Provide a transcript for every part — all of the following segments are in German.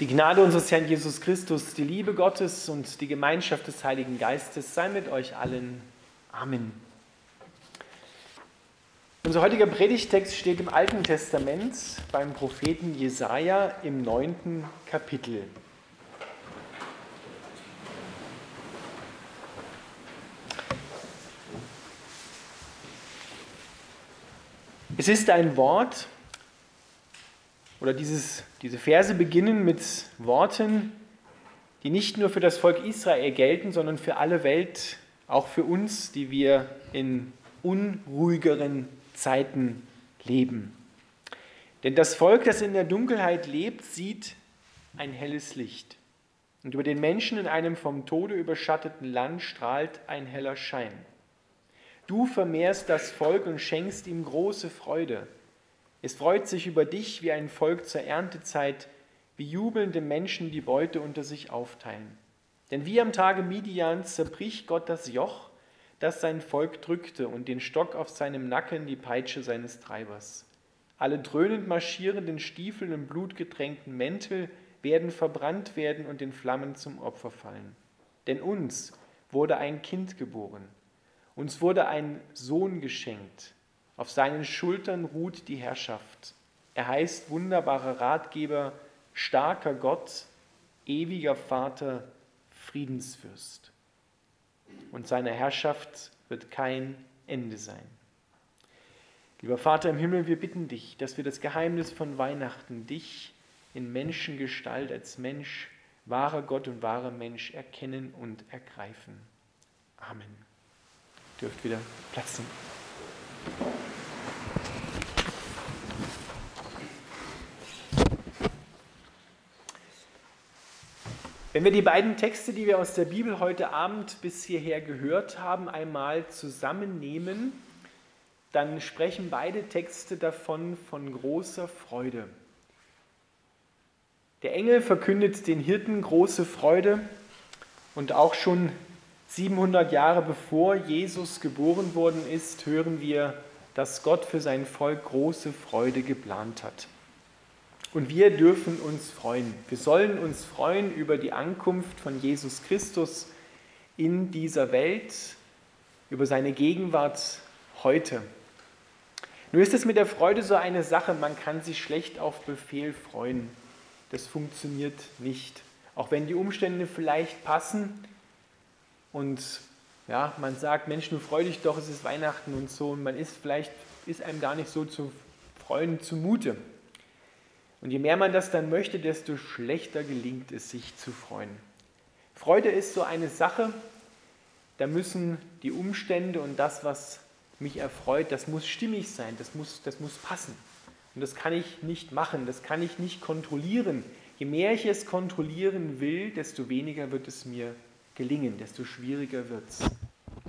Die Gnade unseres Herrn Jesus Christus, die Liebe Gottes und die Gemeinschaft des Heiligen Geistes sei mit euch allen. Amen. Unser heutiger Predigtext steht im Alten Testament beim Propheten Jesaja im neunten Kapitel. Es ist ein Wort, oder dieses, diese Verse beginnen mit Worten, die nicht nur für das Volk Israel gelten, sondern für alle Welt, auch für uns, die wir in unruhigeren Zeiten leben. Denn das Volk, das in der Dunkelheit lebt, sieht ein helles Licht. Und über den Menschen in einem vom Tode überschatteten Land strahlt ein heller Schein. Du vermehrst das Volk und schenkst ihm große Freude. Es freut sich über dich wie ein Volk zur Erntezeit, wie jubelnde Menschen die Beute unter sich aufteilen. Denn wie am Tage Midians zerbricht Gott das Joch, das sein Volk drückte, und den Stock auf seinem Nacken die Peitsche seines Treibers. Alle dröhnend marschierenden Stiefel und blutgetränkten Mäntel werden verbrannt werden und den Flammen zum Opfer fallen. Denn uns wurde ein Kind geboren, uns wurde ein Sohn geschenkt auf seinen Schultern ruht die Herrschaft. Er heißt wunderbarer Ratgeber, starker Gott, ewiger Vater, Friedensfürst. Und seiner Herrschaft wird kein Ende sein. Lieber Vater im Himmel, wir bitten dich, dass wir das Geheimnis von Weihnachten, dich in Menschengestalt als Mensch, wahrer Gott und wahrer Mensch erkennen und ergreifen. Amen. Dürft wieder Platz nehmen. Wenn wir die beiden Texte, die wir aus der Bibel heute Abend bis hierher gehört haben, einmal zusammennehmen, dann sprechen beide Texte davon von großer Freude. Der Engel verkündet den Hirten große Freude und auch schon 700 Jahre bevor Jesus geboren worden ist, hören wir, dass Gott für sein Volk große Freude geplant hat. Und wir dürfen uns freuen. Wir sollen uns freuen über die Ankunft von Jesus Christus in dieser Welt, über seine Gegenwart heute. Nur ist es mit der Freude so eine Sache, man kann sich schlecht auf Befehl freuen. Das funktioniert nicht. Auch wenn die Umstände vielleicht passen und ja, man sagt, Mensch, nun freu dich doch, es ist Weihnachten und so, und man ist vielleicht, ist einem gar nicht so zu freuen zumute. Und je mehr man das dann möchte, desto schlechter gelingt es, sich zu freuen. Freude ist so eine Sache, da müssen die Umstände und das, was mich erfreut, das muss stimmig sein, das muss, das muss passen. Und das kann ich nicht machen, das kann ich nicht kontrollieren. Je mehr ich es kontrollieren will, desto weniger wird es mir gelingen, desto schwieriger wird es.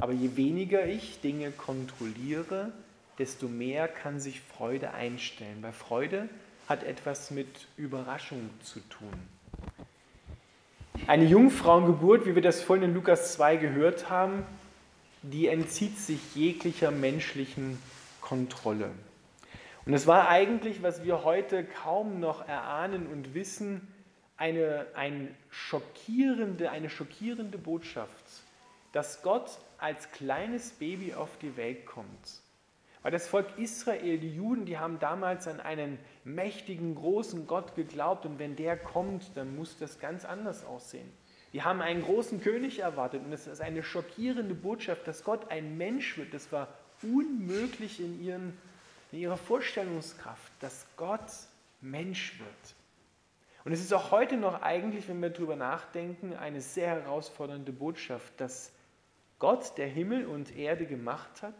Aber je weniger ich Dinge kontrolliere, desto mehr kann sich Freude einstellen. Bei Freude hat etwas mit Überraschung zu tun. Eine Jungfrauengeburt, wie wir das vorhin in Lukas 2 gehört haben, die entzieht sich jeglicher menschlichen Kontrolle. Und es war eigentlich, was wir heute kaum noch erahnen und wissen, eine, ein schockierende, eine schockierende Botschaft, dass Gott als kleines Baby auf die Welt kommt weil das Volk Israel, die Juden, die haben damals an einen mächtigen, großen Gott geglaubt und wenn der kommt, dann muss das ganz anders aussehen. Die haben einen großen König erwartet und es ist eine schockierende Botschaft, dass Gott ein Mensch wird. Das war unmöglich in, ihren, in ihrer Vorstellungskraft, dass Gott Mensch wird. Und es ist auch heute noch eigentlich, wenn wir darüber nachdenken, eine sehr herausfordernde Botschaft, dass Gott, der Himmel und Erde gemacht hat,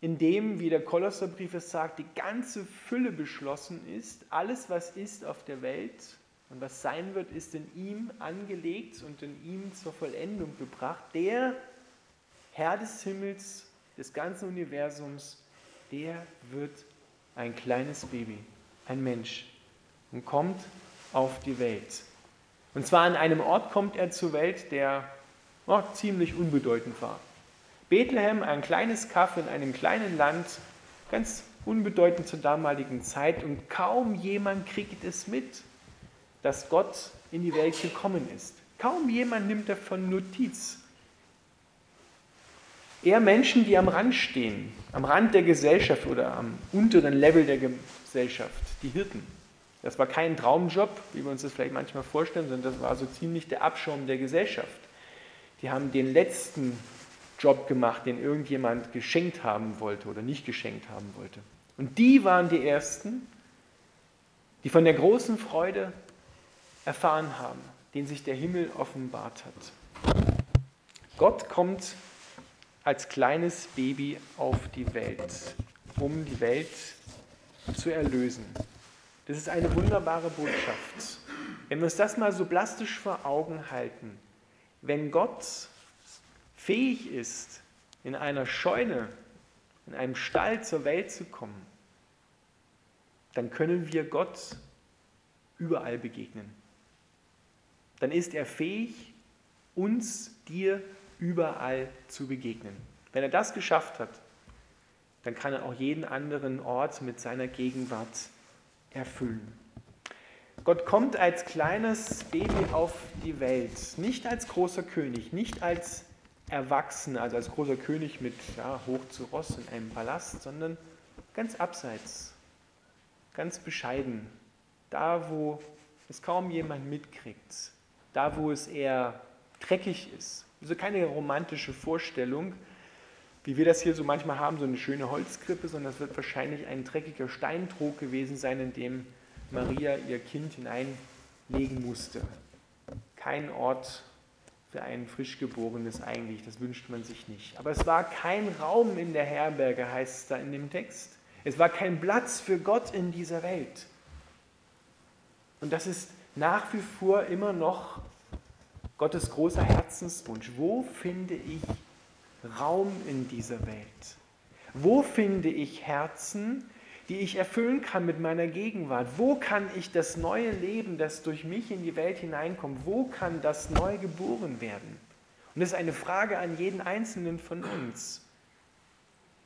in dem, wie der Kolosserbrief es sagt, die ganze Fülle beschlossen ist. Alles, was ist auf der Welt und was sein wird, ist in ihm angelegt und in ihm zur Vollendung gebracht. Der Herr des Himmels, des ganzen Universums, der wird ein kleines Baby, ein Mensch und kommt auf die Welt. Und zwar an einem Ort kommt er zur Welt, der oh, ziemlich unbedeutend war. Bethlehem, ein kleines Kaff in einem kleinen Land, ganz unbedeutend zur damaligen Zeit und kaum jemand kriegt es mit, dass Gott in die Welt gekommen ist. Kaum jemand nimmt davon Notiz. Eher Menschen, die am Rand stehen, am Rand der Gesellschaft oder am unteren Level der Gesellschaft, die Hirten. Das war kein Traumjob, wie wir uns das vielleicht manchmal vorstellen, sondern das war so ziemlich der Abschaum der Gesellschaft. Die haben den letzten Job gemacht, den irgendjemand geschenkt haben wollte oder nicht geschenkt haben wollte. Und die waren die Ersten, die von der großen Freude erfahren haben, den sich der Himmel offenbart hat. Gott kommt als kleines Baby auf die Welt, um die Welt zu erlösen. Das ist eine wunderbare Botschaft. Wenn wir uns das mal so plastisch vor Augen halten, wenn Gott fähig ist, in einer Scheune, in einem Stall zur Welt zu kommen, dann können wir Gott überall begegnen. Dann ist er fähig, uns, dir überall zu begegnen. Wenn er das geschafft hat, dann kann er auch jeden anderen Ort mit seiner Gegenwart erfüllen. Gott kommt als kleines Baby auf die Welt, nicht als großer König, nicht als Erwachsener, also als großer König mit ja, hoch zu Ross in einem Palast, sondern ganz abseits, ganz bescheiden, da wo es kaum jemand mitkriegt, da wo es eher dreckig ist. Also keine romantische Vorstellung, wie wir das hier so manchmal haben, so eine schöne Holzkrippe, sondern es wird wahrscheinlich ein dreckiger Steintrog gewesen sein, in dem Maria ihr Kind hineinlegen musste. Kein Ort für ein Frischgeborenes eigentlich, das wünscht man sich nicht. Aber es war kein Raum in der Herberge, heißt es da in dem Text. Es war kein Platz für Gott in dieser Welt. Und das ist nach wie vor immer noch Gottes großer Herzenswunsch. Wo finde ich Raum in dieser Welt? Wo finde ich Herzen, die ich erfüllen kann mit meiner Gegenwart? Wo kann ich das neue Leben, das durch mich in die Welt hineinkommt, wo kann das neu geboren werden? Und das ist eine Frage an jeden Einzelnen von uns.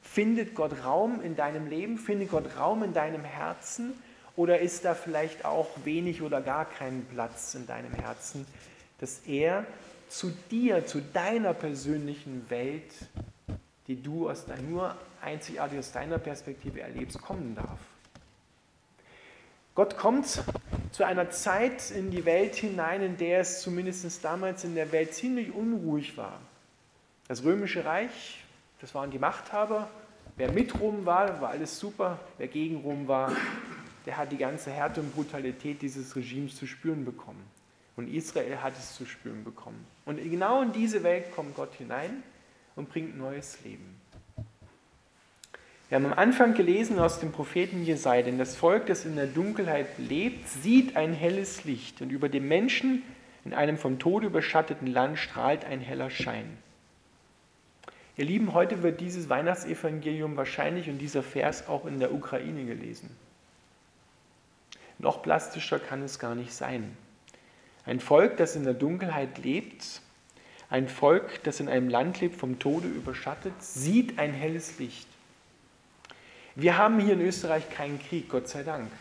Findet Gott Raum in deinem Leben? Findet Gott Raum in deinem Herzen? Oder ist da vielleicht auch wenig oder gar kein Platz in deinem Herzen, dass er zu dir, zu deiner persönlichen Welt, die du aus deiner, nur einzigartig aus deiner Perspektive erlebst, kommen darf. Gott kommt zu einer Zeit in die Welt hinein, in der es zumindest damals in der Welt ziemlich unruhig war. Das römische Reich, das waren die Machthaber. Wer mit Rom war, war alles super. Wer gegen Rom war, der hat die ganze Härte und Brutalität dieses Regimes zu spüren bekommen. Und Israel hat es zu spüren bekommen. Und genau in diese Welt kommt Gott hinein und bringt neues Leben. Wir haben am Anfang gelesen aus dem Propheten Jesaja, denn das Volk, das in der Dunkelheit lebt, sieht ein helles Licht und über dem Menschen in einem vom Tode überschatteten Land strahlt ein heller Schein. Ihr Lieben, heute wird dieses Weihnachtsevangelium wahrscheinlich und dieser Vers auch in der Ukraine gelesen. Noch plastischer kann es gar nicht sein. Ein Volk, das in der Dunkelheit lebt, ein Volk, das in einem Land lebt, vom Tode überschattet, sieht ein helles Licht. Wir haben hier in Österreich keinen Krieg, Gott sei Dank.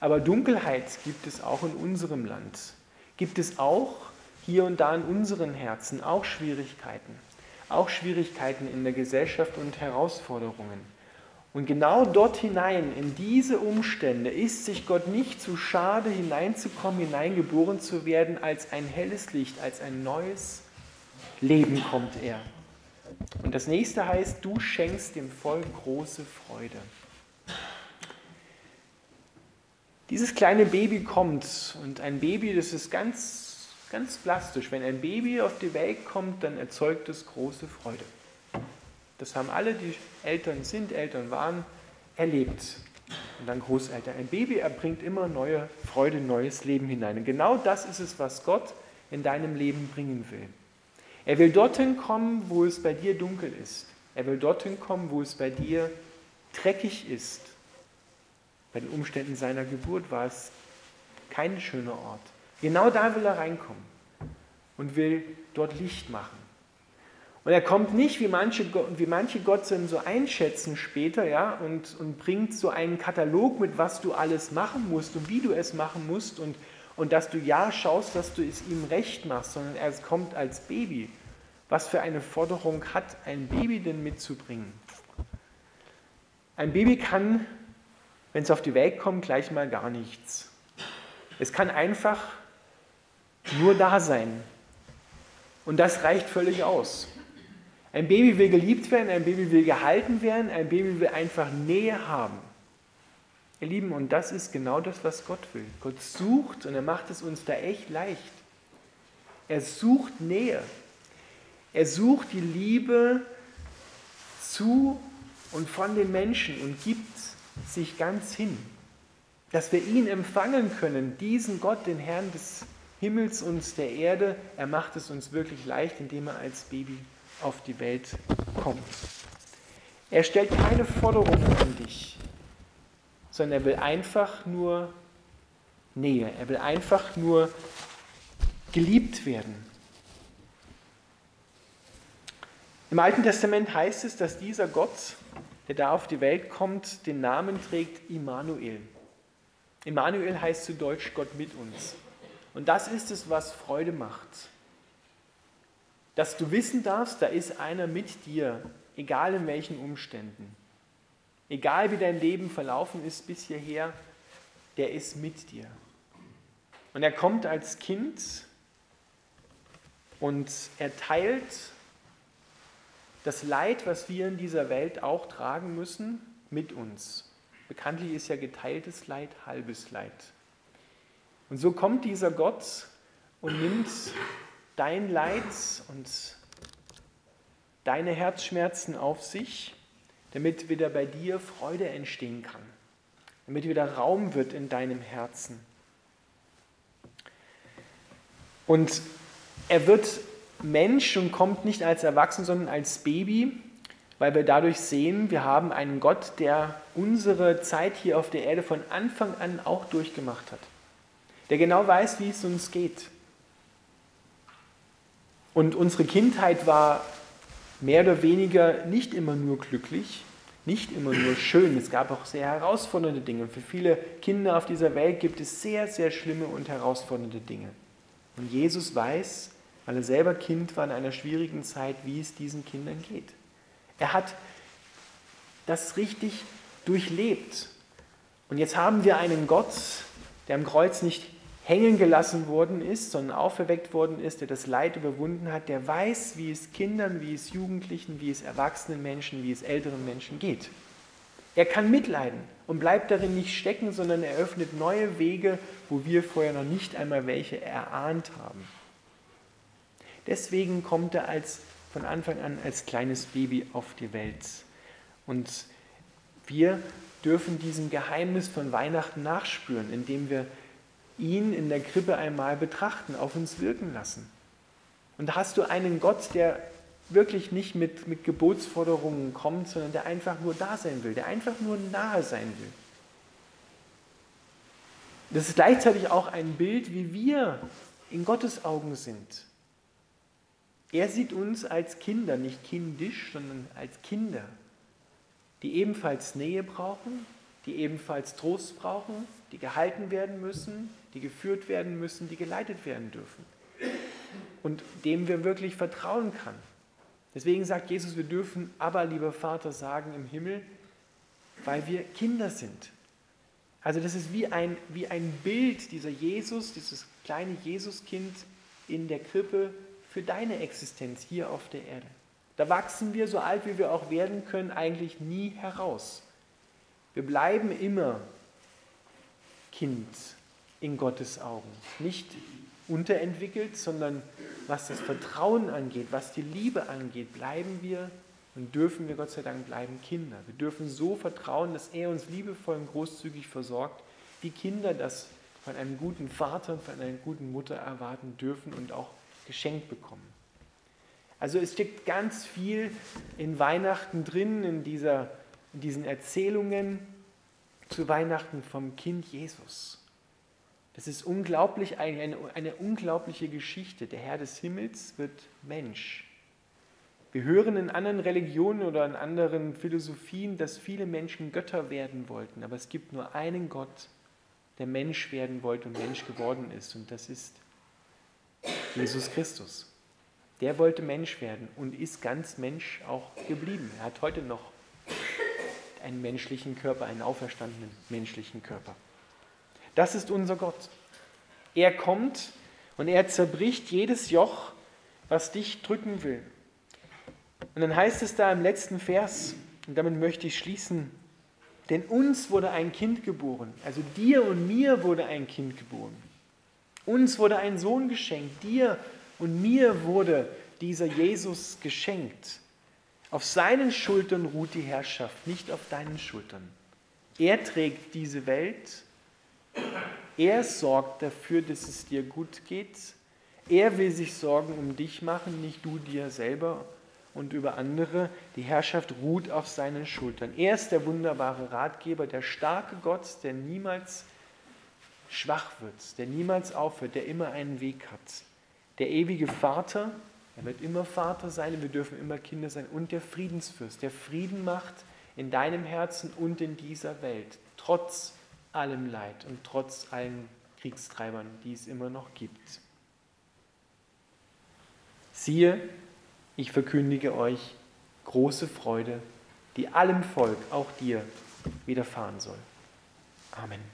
Aber Dunkelheit gibt es auch in unserem Land. Gibt es auch hier und da in unseren Herzen auch Schwierigkeiten. Auch Schwierigkeiten in der Gesellschaft und Herausforderungen. Und genau dort hinein, in diese Umstände, ist sich Gott nicht zu schade, hineinzukommen, hineingeboren zu werden, als ein helles Licht, als ein neues Leben kommt er. Und das nächste heißt, du schenkst dem Volk große Freude. Dieses kleine Baby kommt und ein Baby, das ist ganz, ganz plastisch. Wenn ein Baby auf die Welt kommt, dann erzeugt es große Freude. Das haben alle, die Eltern sind, Eltern waren, erlebt. Und dann Großeltern. Ein Baby erbringt immer neue Freude, neues Leben hinein. Und genau das ist es, was Gott in deinem Leben bringen will. Er will dorthin kommen, wo es bei dir dunkel ist. Er will dorthin kommen, wo es bei dir dreckig ist. Bei den Umständen seiner Geburt war es kein schöner Ort. Genau da will er reinkommen und will dort Licht machen. Und er kommt nicht, wie manche, wie manche Gott so einschätzen später, ja, und, und bringt so einen Katalog mit, was du alles machen musst und wie du es machen musst und, und dass du ja schaust, dass du es ihm recht machst, sondern er kommt als Baby. Was für eine Forderung hat ein Baby denn mitzubringen? Ein Baby kann, wenn es auf die Welt kommt, gleich mal gar nichts. Es kann einfach nur da sein. Und das reicht völlig aus. Ein Baby will geliebt werden, ein Baby will gehalten werden, ein Baby will einfach Nähe haben. Ihr Lieben, und das ist genau das, was Gott will. Gott sucht und er macht es uns da echt leicht. Er sucht Nähe. Er sucht die Liebe zu und von den Menschen und gibt sich ganz hin. Dass wir ihn empfangen können, diesen Gott, den Herrn des Himmels und der Erde, er macht es uns wirklich leicht, indem er als Baby auf die Welt kommt. Er stellt keine Forderungen an dich, sondern er will einfach nur Nähe. Er will einfach nur geliebt werden. Im Alten Testament heißt es, dass dieser Gott, der da auf die Welt kommt, den Namen trägt Immanuel. Immanuel heißt zu Deutsch Gott mit uns. Und das ist es, was Freude macht. Dass du wissen darfst, da ist einer mit dir, egal in welchen Umständen. Egal wie dein Leben verlaufen ist bis hierher, der ist mit dir. Und er kommt als Kind und er teilt das Leid, was wir in dieser Welt auch tragen müssen, mit uns. Bekanntlich ist ja geteiltes Leid halbes Leid. Und so kommt dieser Gott und nimmt dein Leid und deine Herzschmerzen auf sich, damit wieder bei dir Freude entstehen kann, damit wieder Raum wird in deinem Herzen. Und er wird Mensch und kommt nicht als Erwachsener, sondern als Baby, weil wir dadurch sehen, wir haben einen Gott, der unsere Zeit hier auf der Erde von Anfang an auch durchgemacht hat, der genau weiß, wie es uns geht. Und unsere Kindheit war mehr oder weniger nicht immer nur glücklich, nicht immer nur schön. Es gab auch sehr herausfordernde Dinge. Für viele Kinder auf dieser Welt gibt es sehr, sehr schlimme und herausfordernde Dinge. Und Jesus weiß, weil er selber Kind war in einer schwierigen Zeit, wie es diesen Kindern geht. Er hat das richtig durchlebt. Und jetzt haben wir einen Gott, der am Kreuz nicht hängen gelassen worden ist, sondern auferweckt worden ist, der das Leid überwunden hat, der weiß, wie es Kindern, wie es Jugendlichen, wie es erwachsenen Menschen, wie es älteren Menschen geht. Er kann mitleiden und bleibt darin nicht stecken, sondern er öffnet neue Wege, wo wir vorher noch nicht einmal welche erahnt haben. Deswegen kommt er als, von Anfang an als kleines Baby auf die Welt. Und wir dürfen diesem Geheimnis von Weihnachten nachspüren, indem wir ihn in der Krippe einmal betrachten, auf uns wirken lassen. Und da hast du einen Gott, der wirklich nicht mit, mit Gebotsforderungen kommt, sondern der einfach nur da sein will, der einfach nur nahe sein will. Das ist gleichzeitig auch ein Bild, wie wir in Gottes Augen sind. Er sieht uns als Kinder, nicht kindisch, sondern als Kinder, die ebenfalls Nähe brauchen, die ebenfalls Trost brauchen, die gehalten werden müssen, die geführt werden müssen, die geleitet werden dürfen. Und dem wir wirklich vertrauen kann. Deswegen sagt Jesus, wir dürfen aber, lieber Vater, sagen im Himmel, weil wir Kinder sind. Also das ist wie ein, wie ein Bild dieser Jesus, dieses kleine Jesuskind in der Krippe für deine Existenz hier auf der Erde. Da wachsen wir, so alt wie wir auch werden können, eigentlich nie heraus. Wir bleiben immer Kind in Gottes Augen. Nicht unterentwickelt, sondern was das Vertrauen angeht, was die Liebe angeht, bleiben wir und dürfen wir Gott sei Dank bleiben Kinder. Wir dürfen so vertrauen, dass er uns liebevoll und großzügig versorgt, wie Kinder das von einem guten Vater und von einer guten Mutter erwarten dürfen und auch geschenkt bekommen. Also es steckt ganz viel in Weihnachten drin, in, dieser, in diesen Erzählungen zu Weihnachten vom Kind Jesus. Das ist unglaublich, eine, eine unglaubliche Geschichte. Der Herr des Himmels wird Mensch. Wir hören in anderen Religionen oder in anderen Philosophien, dass viele Menschen Götter werden wollten, aber es gibt nur einen Gott, der Mensch werden wollte und Mensch geworden ist. Und das ist Jesus Christus. Der wollte Mensch werden und ist ganz Mensch auch geblieben. Er hat heute noch einen menschlichen Körper, einen auferstandenen menschlichen Körper. Das ist unser Gott. Er kommt und er zerbricht jedes Joch, was dich drücken will. Und dann heißt es da im letzten Vers, und damit möchte ich schließen, denn uns wurde ein Kind geboren, also dir und mir wurde ein Kind geboren. Uns wurde ein Sohn geschenkt, dir und mir wurde dieser Jesus geschenkt. Auf seinen Schultern ruht die Herrschaft, nicht auf deinen Schultern. Er trägt diese Welt, er sorgt dafür, dass es dir gut geht. Er will sich Sorgen um dich machen, nicht du dir selber und über andere. Die Herrschaft ruht auf seinen Schultern. Er ist der wunderbare Ratgeber, der starke Gott, der niemals schwach wird, der niemals aufhört, der immer einen Weg hat. Der ewige Vater, er wird immer Vater sein, wir dürfen immer Kinder sein. Und der Friedensfürst, der Frieden macht in deinem Herzen und in dieser Welt, trotz allem Leid und trotz allen Kriegstreibern, die es immer noch gibt. Siehe, ich verkündige euch große Freude, die allem Volk, auch dir, widerfahren soll. Amen.